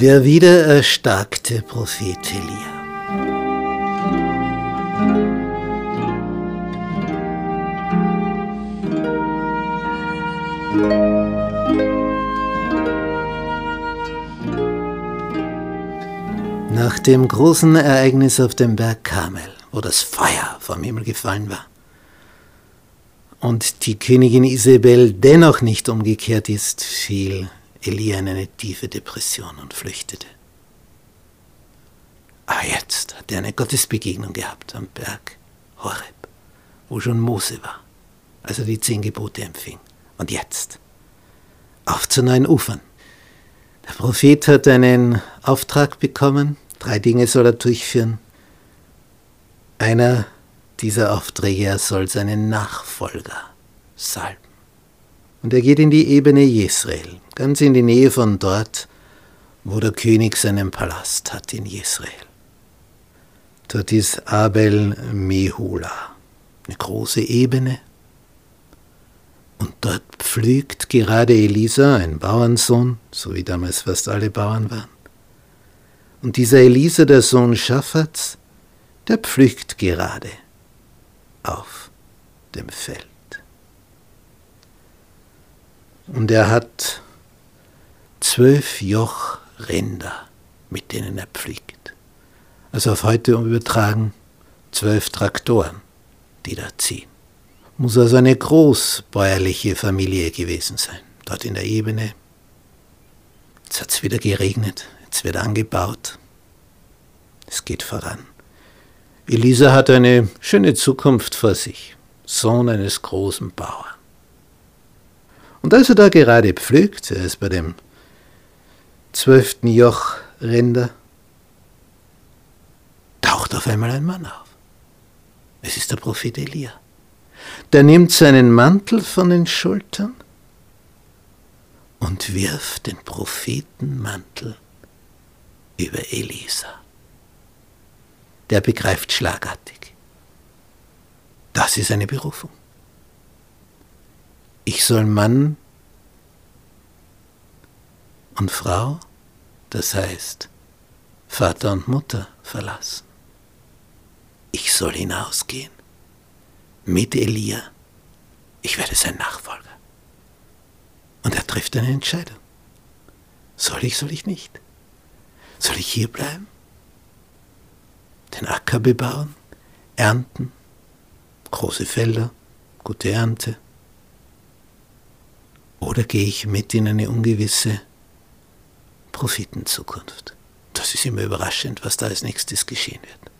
Der wiedererstarkte Prophet Elia. Nach dem großen Ereignis auf dem Berg Karmel, wo das Feuer vom Himmel gefallen war und die Königin Isabel dennoch nicht umgekehrt ist, fiel Elia in eine tiefe Depression und flüchtete. Aber jetzt hat er eine Gottesbegegnung gehabt am Berg Horeb, wo schon Mose war, als er die zehn Gebote empfing. Und jetzt auf zu neuen Ufern. Der Prophet hat einen Auftrag bekommen, drei Dinge soll er durchführen. Einer dieser Aufträge, er soll seinen Nachfolger salben. Und er geht in die Ebene Jesrael, ganz in die Nähe von dort, wo der König seinen Palast hat in Jesrael. Dort ist Abel Mehula, eine große Ebene. Und dort pflügt gerade Elisa, ein Bauernsohn, so wie damals fast alle Bauern waren. Und dieser Elisa, der Sohn Schaffats, der pflügt gerade auf dem Feld. Und er hat zwölf Joch Rinder, mit denen er pflegt. Also auf heute übertragen zwölf Traktoren, die da ziehen. Muss also eine großbäuerliche Familie gewesen sein, dort in der Ebene. Jetzt hat es wieder geregnet, jetzt wird angebaut. Es geht voran. Elisa hat eine schöne Zukunft vor sich, Sohn eines großen Bauern. Und als er da gerade pflügt, er ist bei dem zwölften Joch Rinder, taucht auf einmal ein Mann auf. Es ist der Prophet Elia. Der nimmt seinen Mantel von den Schultern und wirft den Prophetenmantel über Elisa. Der begreift schlagartig. Das ist eine Berufung. Ich soll Mann und Frau, das heißt Vater und Mutter, verlassen. Ich soll hinausgehen mit Elia. Ich werde sein Nachfolger. Und er trifft eine Entscheidung. Soll ich, soll ich nicht? Soll ich hier bleiben? Den Acker bebauen? Ernten? Große Felder? Gute Ernte? Oder gehe ich mit in eine ungewisse Prophetenzukunft? Das ist immer überraschend, was da als nächstes geschehen wird.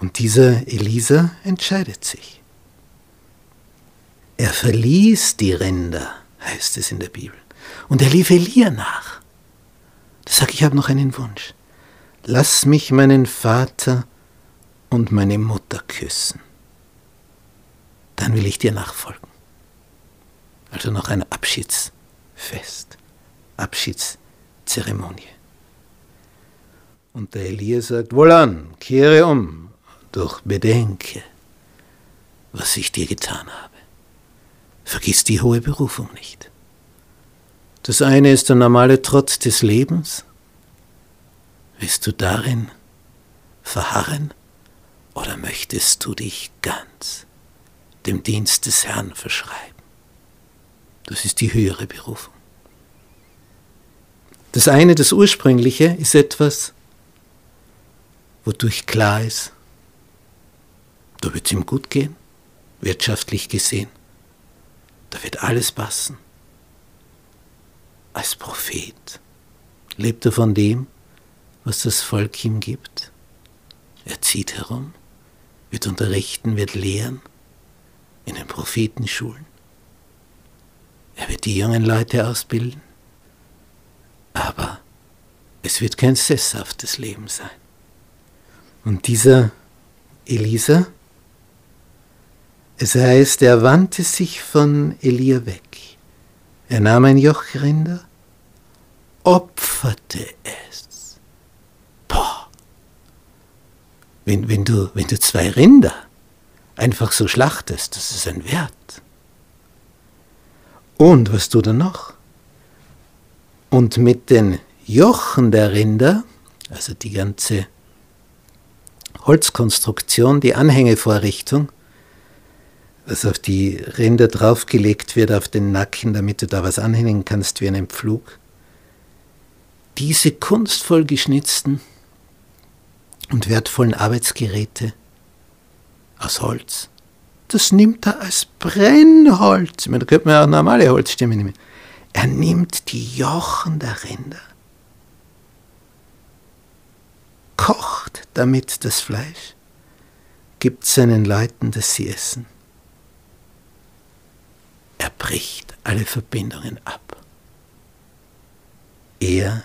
Und dieser Elisa entscheidet sich. Er verließ die Rinder, heißt es in der Bibel, und er lief Elia nach. Da sage ich, ich habe noch einen Wunsch. Lass mich meinen Vater und meine Mutter küssen. Dann will ich dir nachfolgen. Also noch ein Abschiedsfest, Abschiedszeremonie. Und der Elia sagt, wohlan, kehre um, doch bedenke, was ich dir getan habe. Vergiss die hohe Berufung nicht. Das eine ist der normale Trotz des Lebens. Willst du darin verharren oder möchtest du dich ganz dem Dienst des Herrn verschreiben? Das ist die höhere Berufung. Das eine, das ursprüngliche, ist etwas, wodurch klar ist, da wird es ihm gut gehen, wirtschaftlich gesehen. Da wird alles passen. Als Prophet lebt er von dem, was das Volk ihm gibt. Er zieht herum, wird unterrichten, wird lehren in den Prophetenschulen. Er wird die jungen Leute ausbilden, aber es wird kein sesshaftes Leben sein. Und dieser Elisa, es heißt, er wandte sich von Elia weg. Er nahm ein Jochrinder, opferte es. Wenn, wenn, du, wenn du zwei Rinder einfach so schlachtest, das ist ein Wert. Und was tut er noch? Und mit den Jochen der Rinder, also die ganze Holzkonstruktion, die Anhängevorrichtung, was auf die Rinder draufgelegt wird, auf den Nacken, damit du da was anhängen kannst wie einen Pflug. Diese kunstvoll geschnitzten und wertvollen Arbeitsgeräte aus Holz, das nimmt er als Brennholz. Da könnte man auch normale Holzstämme nehmen. Er nimmt die Jochen der Rinder, kocht damit das Fleisch, gibt seinen Leuten, dass sie essen. Er bricht alle Verbindungen ab. Er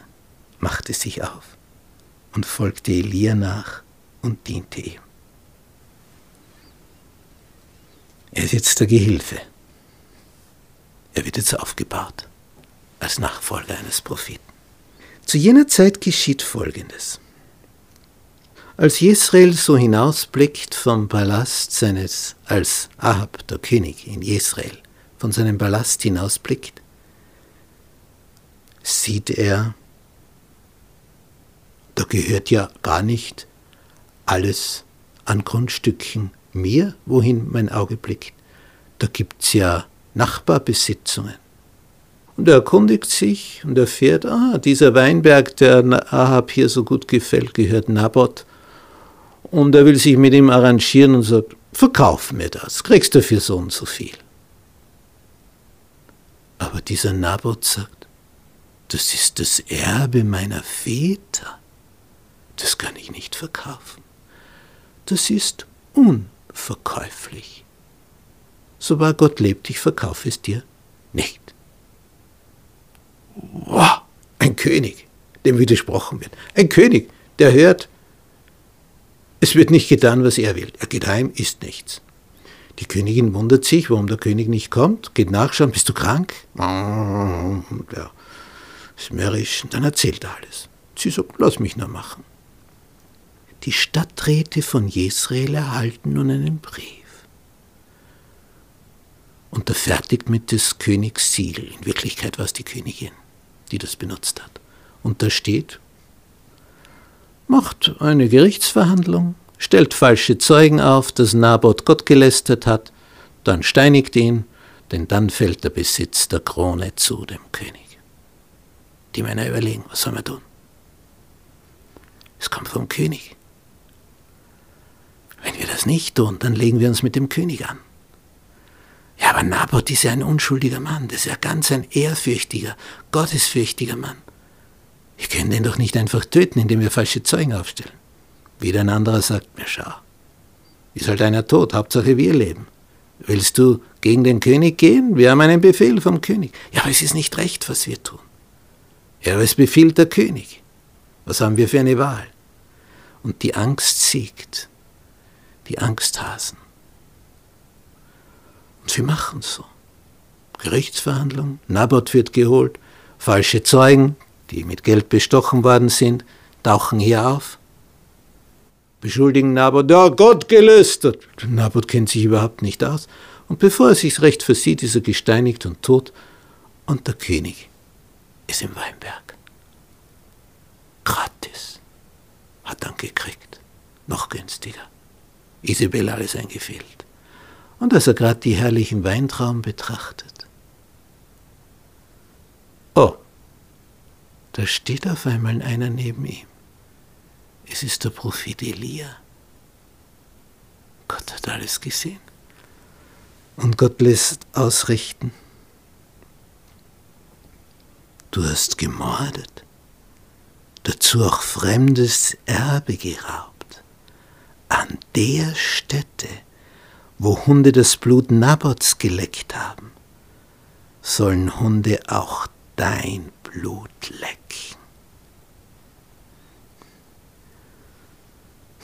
machte sich auf und folgte Elia nach und diente ihm. Er ist jetzt der Gehilfe. Er wird jetzt aufgebaut als Nachfolger eines Propheten. Zu jener Zeit geschieht Folgendes. Als Jesrael so hinausblickt vom Palast seines, als Ahab, der König in Jesrael, von seinem Palast hinausblickt, sieht er, gehört ja gar nicht alles an Grundstücken mir, wohin mein Auge blickt. Da gibt es ja Nachbarbesitzungen. Und er erkundigt sich und erfährt, ah, dieser Weinberg, der Ahab hier so gut gefällt, gehört Naboth. Und er will sich mit ihm arrangieren und sagt, verkauf mir das, kriegst du für so und so viel. Aber dieser Naboth sagt, das ist das Erbe meiner Väter. Das kann ich nicht verkaufen. Das ist unverkäuflich. So wahr Gott lebt, ich verkaufe es dir nicht. Wow, ein König, dem widersprochen wird. Ein König, der hört, es wird nicht getan, was er will. Er geht heim, isst nichts. Die Königin wundert sich, warum der König nicht kommt, geht nachschauen, bist du krank? Ja, ist mürrisch. Dann erzählt er alles. Sie sagt, lass mich nur machen. Die Stadträte von Jesrael erhalten nun einen Brief. Unterfertigt mit des Königs Siegel. In Wirklichkeit war es die Königin, die das benutzt hat. Und da steht, macht eine Gerichtsverhandlung, stellt falsche Zeugen auf, dass Naboth Gott gelästert hat, dann steinigt ihn, denn dann fällt der Besitz der Krone zu dem König. Die Männer überlegen, was sollen wir tun? Es kommt vom König. Wenn wir das nicht tun, dann legen wir uns mit dem König an. Ja, aber Naboth ist ja ein unschuldiger Mann, das ist ja ganz ein ehrfürchtiger, gottesfürchtiger Mann. Wir können den doch nicht einfach töten, indem wir falsche Zeugen aufstellen. Wieder ein anderer sagt mir, schau, ist halt einer tot, Hauptsache wir leben. Willst du gegen den König gehen? Wir haben einen Befehl vom König. Ja, aber es ist nicht recht, was wir tun. Ja, aber es befiehlt der König. Was haben wir für eine Wahl? Und die Angst siegt. Die Angsthasen. Und sie machen so. Gerichtsverhandlung, Naboth wird geholt, falsche Zeugen, die mit Geld bestochen worden sind, tauchen hier auf beschuldigen Naboth, ja, Gott gelüstert. Naboth kennt sich überhaupt nicht aus. Und bevor er sich recht versieht, ist er gesteinigt und tot. Und der König ist im Weinberg. Gratis. Hat dann gekriegt. Noch günstiger. Isabel alles eingefehlt. Und als er gerade die herrlichen Weintrauben betrachtet, oh, da steht auf einmal einer neben ihm. Es ist der Prophet Elia. Gott hat alles gesehen. Und Gott lässt ausrichten. Du hast gemordet, dazu auch fremdes Erbe geraubt. An der Stätte, wo Hunde das Blut Nabots geleckt haben, sollen Hunde auch dein Blut lecken.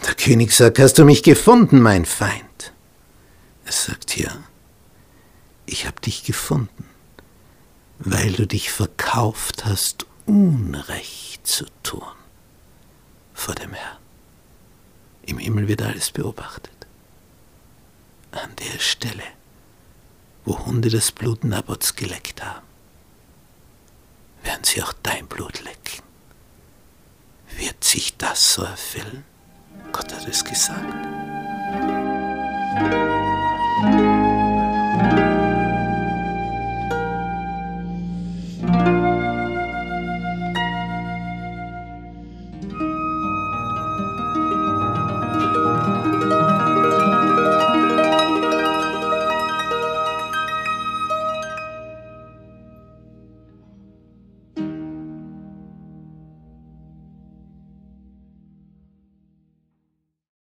Der König sagt, hast du mich gefunden, mein Feind? Er sagt, ja, ich habe dich gefunden, weil du dich verkauft hast, Unrecht zu tun vor dem Herrn. Im Himmel wird alles beobachtet. An der Stelle wo Hunde das Blut Nabots geleckt haben, werden sie auch dein Blut lecken. Wird sich das so erfüllen? Gott hat es gesagt.